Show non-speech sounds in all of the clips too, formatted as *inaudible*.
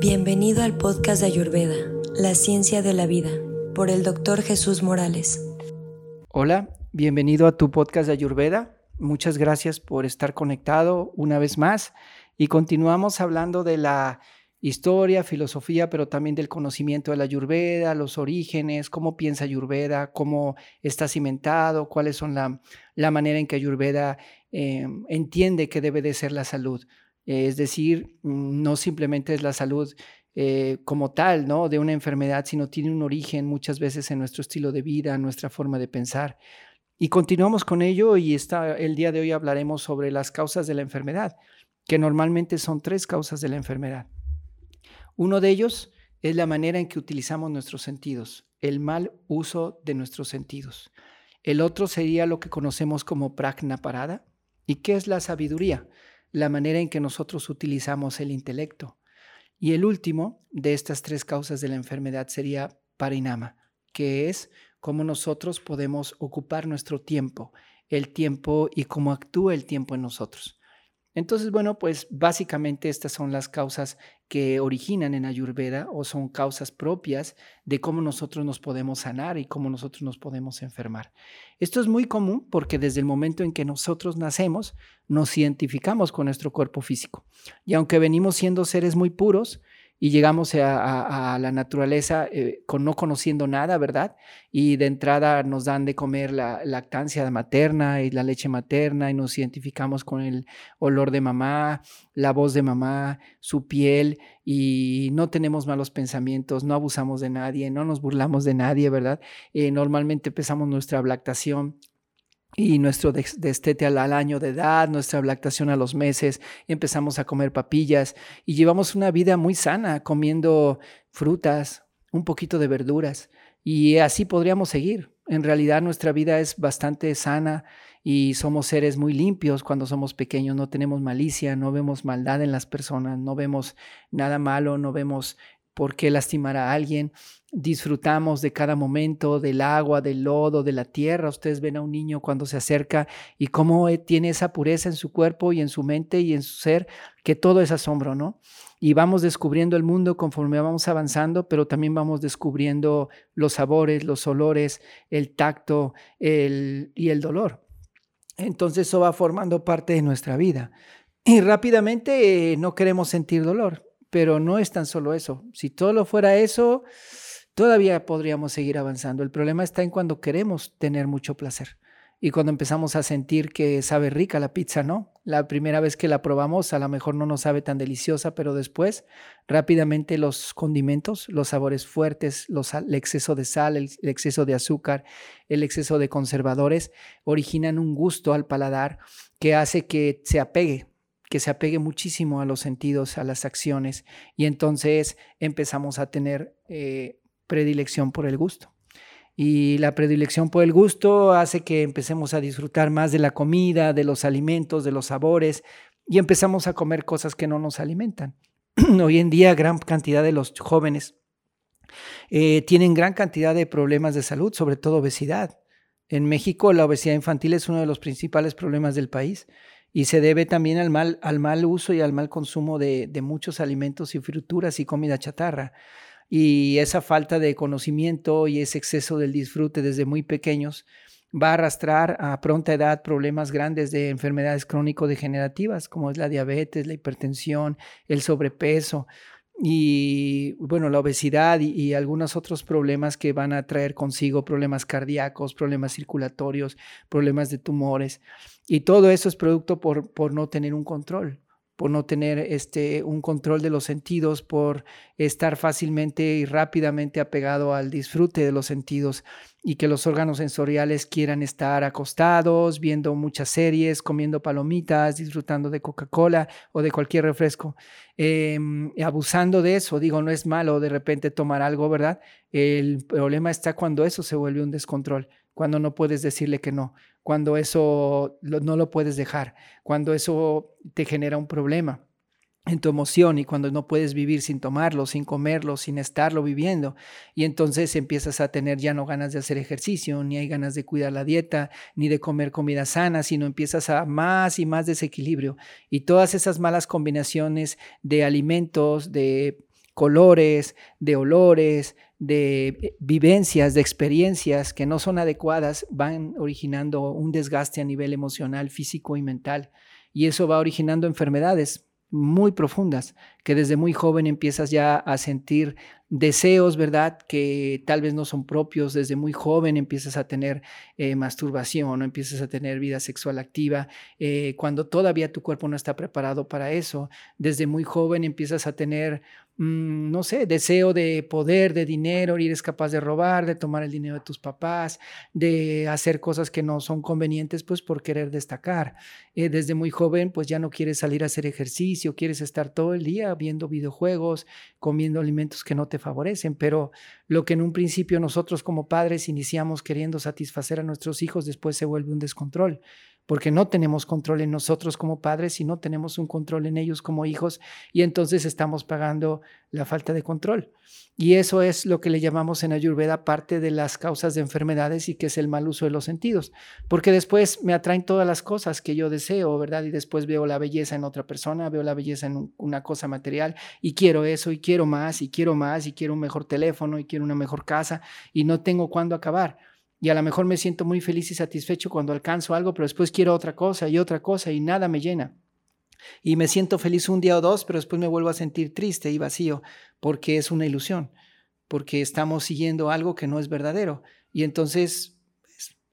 Bienvenido al podcast de Ayurveda, La Ciencia de la Vida, por el doctor Jesús Morales. Hola, bienvenido a tu podcast de Ayurveda. Muchas gracias por estar conectado una vez más y continuamos hablando de la historia, filosofía, pero también del conocimiento de la Ayurveda, los orígenes, cómo piensa Ayurveda, cómo está cimentado, cuáles son la, la manera en que Ayurveda eh, entiende que debe de ser la salud. Es decir, mm, no simplemente es la salud eh, como tal, ¿no? De una enfermedad, sino tiene un origen muchas veces en nuestro estilo de vida, en nuestra forma de pensar. Y continuamos con ello y está, el día de hoy hablaremos sobre las causas de la enfermedad, que normalmente son tres causas de la enfermedad. Uno de ellos es la manera en que utilizamos nuestros sentidos, el mal uso de nuestros sentidos. El otro sería lo que conocemos como pragna parada. ¿Y qué es la sabiduría? La manera en que nosotros utilizamos el intelecto. Y el último de estas tres causas de la enfermedad sería parinama, que es cómo nosotros podemos ocupar nuestro tiempo, el tiempo y cómo actúa el tiempo en nosotros. Entonces, bueno, pues básicamente estas son las causas que originan en Ayurveda o son causas propias de cómo nosotros nos podemos sanar y cómo nosotros nos podemos enfermar. Esto es muy común porque desde el momento en que nosotros nacemos nos identificamos con nuestro cuerpo físico. Y aunque venimos siendo seres muy puros, y llegamos a, la naturaleza eh, con no conociendo nada, ¿verdad? Y de entrada nos dan de comer la lactancia materna y la leche materna y nos identificamos con el olor de mamá, la voz de mamá, su piel y no tenemos malos pensamientos, no abusamos de nadie, no nos burlamos de nadie, ¿verdad? Eh, normalmente empezamos nuestra lactación y nuestro destete al, año de edad, nuestra lactación a los meses, empezamos a comer papillas y llevamos una vida muy sana, comiendo frutas, un poquito de verduras y así podríamos seguir. En realidad nuestra vida es bastante sana y somos seres muy limpios cuando somos pequeños, no tenemos malicia, no vemos maldad en las personas, no vemos nada malo, no vemos por qué lastimar a alguien. Disfrutamos de cada momento, del agua, del lodo, de la tierra. Ustedes ven a un niño cuando se acerca y cómo eh, tiene esa pureza en su cuerpo y en su mente y en su ser, que todo es asombro, ¿no? Y vamos descubriendo el mundo conforme vamos avanzando, pero también vamos descubriendo los sabores, los olores, el tacto y el dolor. Entonces eso va formando parte de nuestra vida. Y rápidamente eh, no queremos sentir dolor. Pero no es tan solo eso. Si todo lo fuera eso, todavía podríamos seguir avanzando. El problema está en cuando queremos tener mucho placer y cuando empezamos a sentir que sabe rica la pizza, ¿no? La primera vez que la probamos a lo mejor no nos sabe tan deliciosa, pero después rápidamente los condimentos, los sabores fuertes, el exceso de sal, el exceso de azúcar, el exceso de conservadores originan un gusto al paladar que hace que se apegue que se apegue muchísimo a los sentidos, a las acciones, y entonces empezamos a tener eh, predilección por el gusto. Y la predilección por el gusto hace que empecemos a disfrutar más de la comida, de los alimentos, de los sabores, y empezamos a comer cosas que no nos alimentan. *clears throat* Hoy en día gran cantidad de los jóvenes eh, tienen gran cantidad de problemas de salud, sobre todo obesidad. En México la obesidad infantil es uno de los principales problemas del país y se debe también al mal, al mal uso y al mal consumo de, de muchos alimentos y fruturas y comida chatarra. Y esa falta de conocimiento y ese exceso del disfrute desde muy pequeños va a arrastrar a pronta edad problemas grandes de enfermedades crónico-degenerativas, como es la diabetes, la hipertensión, el sobrepeso y bueno, la obesidad y, algunos otros problemas que van a traer consigo problemas cardíacos, problemas circulatorios, problemas de tumores. Y todo eso es producto por, por no tener un control, por no tener este, un control de los sentidos, por estar fácilmente y rápidamente apegado al disfrute de los sentidos y que los órganos sensoriales quieran estar acostados, viendo muchas series, comiendo palomitas, disfrutando de Coca-Cola o de cualquier refresco. Em, abusando de eso, digo, no es malo de repente tomar algo, ¿verdad? El problema está cuando eso se vuelve un descontrol cuando no puedes decirle que no, cuando eso no lo puedes dejar, cuando eso te genera un problema en tu emoción y cuando no puedes vivir sin tomarlo, sin comerlo, sin estarlo viviendo. Y entonces empiezas a tener ya no ganas de hacer ejercicio, ni hay ganas de cuidar la dieta, ni de comer comida sana, sino empiezas a más y más desequilibrio. Y todas esas malas combinaciones de alimentos, de colores, de olores, de eh, vivencias, de experiencias que no son adecuadas, van originando un desgaste a nivel emocional, físico y mental. Y eso va originando enfermedades muy profundas, que desde muy joven empiezas ya a sentir deseos, ¿verdad? Que tal vez no son propios, desde muy joven empiezas a tener eh, masturbación empiezas a tener vida sexual activa, eh, cuando todavía tu cuerpo no está preparado para eso, desde muy joven empiezas a tener Mm, no sé, deseo de poder, de dinero, y eres capaz de robar, de tomar el dinero de tus papás, de hacer cosas que no son convenientes, pues por querer destacar. Eh, desde muy joven, pues ya no quieres salir a hacer ejercicio, quieres estar todo el día viendo videojuegos, comiendo alimentos que no te favorecen, pero lo que en un principio nosotros como padres iniciamos queriendo satisfacer a nuestros hijos, después se vuelve un descontrol porque no tenemos control en nosotros como padres y no tenemos un control en ellos como hijos y entonces estamos pagando la falta de control. Y eso es lo que le llamamos en Ayurveda parte de las causas de enfermedades y que es el mal uso de los sentidos, porque después me atraen todas las cosas que yo deseo, ¿verdad? Y después veo la belleza en otra persona, veo la belleza en una cosa material y quiero eso y quiero más y quiero más y quiero un mejor teléfono y quiero una mejor casa y no tengo cuándo acabar y a lo mejor me siento muy feliz y satisfecho cuando alcanzo algo, pero después quiero otra cosa y otra cosa y nada me llena. Y me siento feliz un día o dos, pero después me vuelvo a sentir triste y vacío porque es una ilusión, porque estamos siguiendo algo que no es verdadero. Y entonces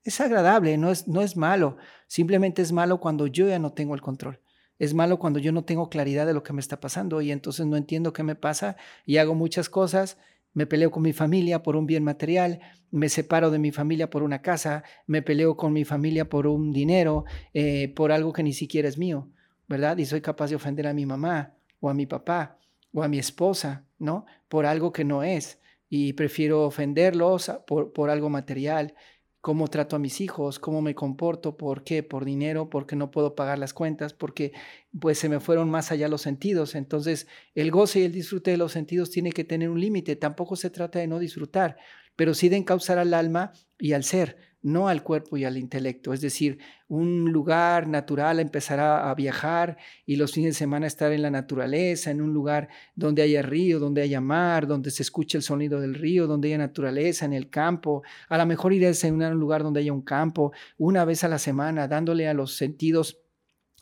es, agradable, no es, no es malo, simplemente es malo cuando yo ya no tengo el control. Es malo cuando yo no tengo claridad de lo que me está pasando y entonces no entiendo qué me pasa y hago muchas cosas me peleo con mi familia por un bien material, me separo de mi familia por una casa, me peleo con mi familia por un dinero, eh, por algo que ni siquiera es mío, ¿verdad? Y soy capaz de ofender a mi mamá o a mi papá o a mi esposa, ¿no? Por algo que no es. Y prefiero ofenderlos por, por algo material cómo trato a mis hijos, cómo me comporto, por qué, por dinero, porque no puedo pagar las cuentas, porque pues se me fueron más allá los sentidos. Entonces, el goce y el disfrute de los sentidos tiene que tener un límite. Tampoco se trata de no disfrutar, pero sí de encauzar al alma y al ser no al cuerpo y al intelecto. Es decir, un lugar natural, empezar a, viajar y los fines de semana estar en la naturaleza, en un lugar donde haya río, donde haya mar, donde se escuche el sonido del río, donde haya naturaleza, en el campo. A lo mejor ir a un lugar donde haya un campo una vez a la semana, dándole a los sentidos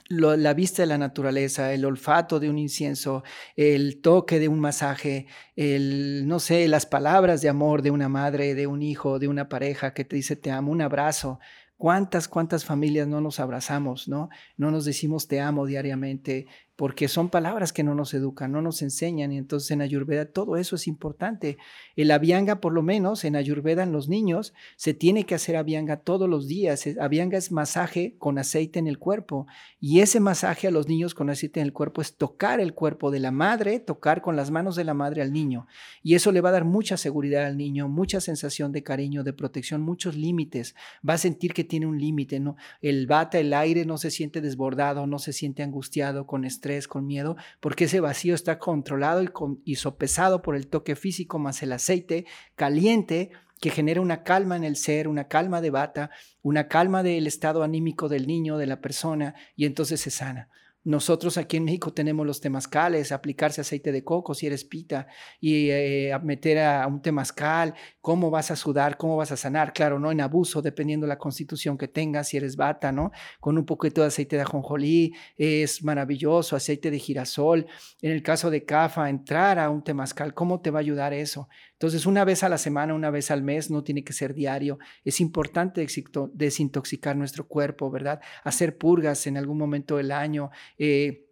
la vista de la naturaleza, el olfato de un incienso, el toque de un masaje, el, no sé, las palabras de amor de una madre, de un hijo, de una pareja que te dice te amo, un abrazo, ¿Cuántas, cuántas familias no nos abrazamos, no? No nos decimos te amo diariamente, porque son palabras que no nos educan, no nos enseñan, y entonces en Ayurveda todo eso es importante. El avianga, por lo menos, en Ayurveda en los niños, se tiene que hacer avianga todos los días. Avianga es masaje con aceite en el cuerpo, y ese masaje a los niños con aceite en el cuerpo es tocar el cuerpo de la madre, tocar con las manos de la madre al niño, y eso le va a dar mucha seguridad al niño, mucha sensación de cariño, de protección, muchos límites. Va a sentir que tiene un límite, ¿no? El bata, el aire no se siente desbordado, no se siente angustiado, con estrés con miedo, porque ese vacío está controlado y, y sopesado por el toque físico más el aceite caliente que genera una calma en el ser, una calma de bata, una calma del estado anímico del niño, de la persona, y entonces se sana. Nosotros aquí en México tenemos los temazcales, aplicarse aceite de coco si eres pita y eh, meter a un temazcal, cómo vas a sudar, cómo vas a sanar, claro, no en abuso, dependiendo de la constitución que tengas, si eres bata, ¿no? Con un poquito de aceite de ajonjolí, es maravilloso, aceite de girasol. En el caso de CAFA, entrar a un temazcal, ¿cómo te va a ayudar eso? Entonces, una vez a la semana, una vez al mes, no tiene que ser diario. Es importante desintoxicar nuestro cuerpo, ¿verdad? Hacer purgas en algún momento del año. Eh,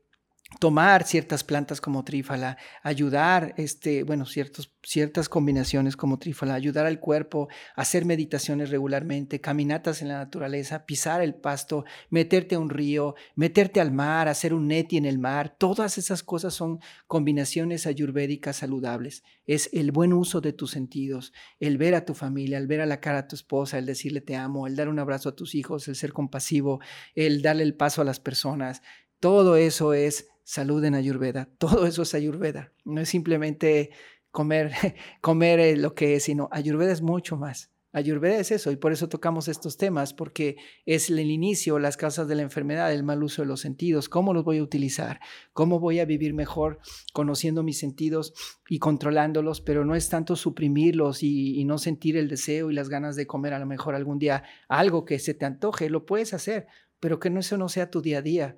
tomar ciertas plantas como trífala, ayudar, este, bueno, ciertos, ciertas combinaciones como trífala, ayudar al cuerpo, hacer meditaciones regularmente, caminatas en la naturaleza, pisar el pasto, meterte a un río, meterte al mar, hacer un neti en el mar, todas esas cosas son combinaciones ayurvédicas saludables. Es el buen uso de tus sentidos, el ver a tu familia, el ver a la cara a tu esposa, el decirle te amo, el dar un abrazo a tus hijos, el ser compasivo, el darle el paso a las personas. Todo eso es salud en Ayurveda. *laughs* Todo eso es Ayurveda. No es simplemente comer, *laughs* comer eh, lo que es, sino Ayurveda es mucho más. Ayurveda es eso y por eso tocamos estos temas, porque es el inicio, las causas de la enfermedad, el mal uso de los sentidos, cómo los voy a utilizar, cómo voy a vivir mejor conociendo mis sentidos y controlándolos, pero no es tanto suprimirlos y, y no sentir el deseo y las ganas de comer a lo mejor algún día algo que se te antoje, lo puedes hacer, pero que no, eso no sea tu día a día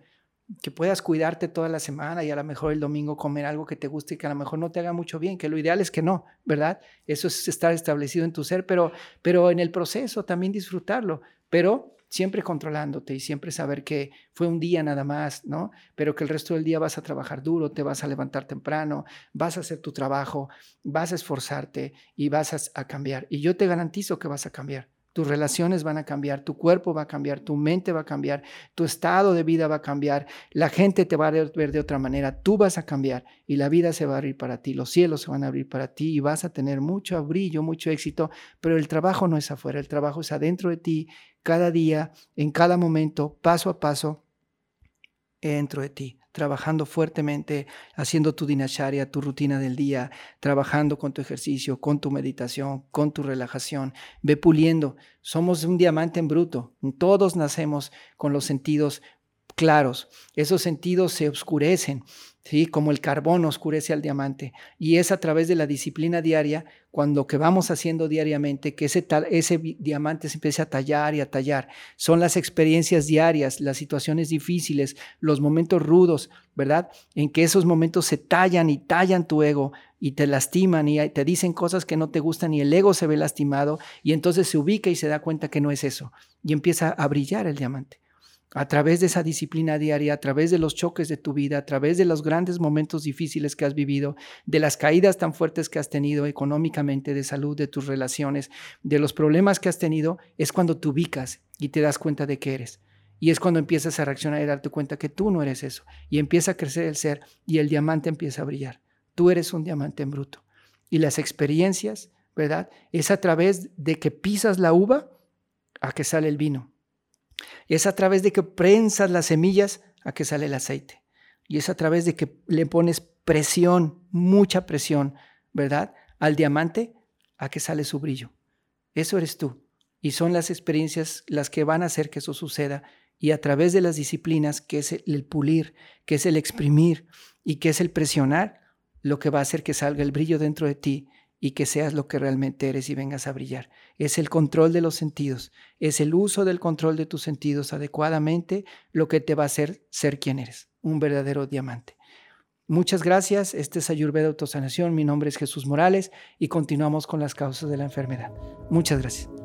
que puedas cuidarte toda la semana y a lo mejor el domingo comer algo que te guste y que a lo mejor no te haga mucho bien, que lo ideal es que no, ¿verdad? Eso es estar establecido en tu ser, pero, pero en el proceso también disfrutarlo, pero siempre controlándote y siempre saber que fue un día nada más, ¿no? Pero que el resto del día vas a trabajar duro, te vas a levantar temprano, vas a hacer tu trabajo, vas a esforzarte y vas a, a cambiar. Y yo te garantizo que vas a cambiar tus relaciones van a cambiar, tu cuerpo va a cambiar, tu mente va a cambiar, tu estado de vida va a cambiar, la gente te va a ver de otra manera, tú vas a cambiar y la vida se va a abrir para ti, los cielos se van a abrir para ti y vas a tener mucho brillo, mucho éxito, pero el trabajo no es afuera, el trabajo es adentro de ti, cada día, en cada momento, paso a paso, dentro de ti trabajando fuertemente, haciendo tu dinacharya, tu rutina del día, trabajando con tu ejercicio, con tu meditación, con tu relajación. Ve puliendo. Somos un diamante en bruto. Todos nacemos con los sentidos claros. Esos sentidos se oscurecen, ¿sí? como el carbón oscurece al diamante. Y es a través de la disciplina diaria, cuando que vamos haciendo diariamente, que ese, tal, ese diamante se empieza a tallar y a tallar. Son las experiencias diarias, las situaciones difíciles, los momentos rudos, ¿verdad? En que esos momentos se tallan y tallan tu ego y te lastiman y te dicen cosas que no te gustan y el ego se ve lastimado y entonces se ubica y se da cuenta que no es eso y empieza a brillar el diamante a través de esa disciplina diaria, a través de los choques de tu vida, a través de los grandes momentos difíciles que has vivido, de las caídas tan fuertes que has tenido económicamente, de salud, de tus relaciones, de los problemas que has tenido, es cuando te ubicas y te das cuenta de que eres. Y es cuando empiezas a reaccionar y darte cuenta que tú no eres eso. Y empieza a crecer el ser y el diamante empieza a brillar. Tú eres un diamante en bruto. Y las experiencias, ¿verdad? Es a través de que pisas la uva a que sale el vino es a través de que prensas las semillas a que sale el aceite. Y es a través de que le pones presión, mucha presión, ¿verdad? Al diamante a que sale su brillo. Eso eres tú. Y son las experiencias las que van a hacer que eso suceda. Y a través de las disciplinas, que es el pulir, que es el exprimir y que es el presionar, lo que va a hacer que salga el brillo dentro de ti y que seas lo que realmente eres y vengas a brillar. Es el control de los sentidos, es el uso del control de tus sentidos adecuadamente lo que te va a hacer ser quien eres, un verdadero diamante. Muchas gracias, este es Ayurveda Autosanación, mi nombre es Jesús Morales y continuamos con las causas de la enfermedad. Muchas gracias.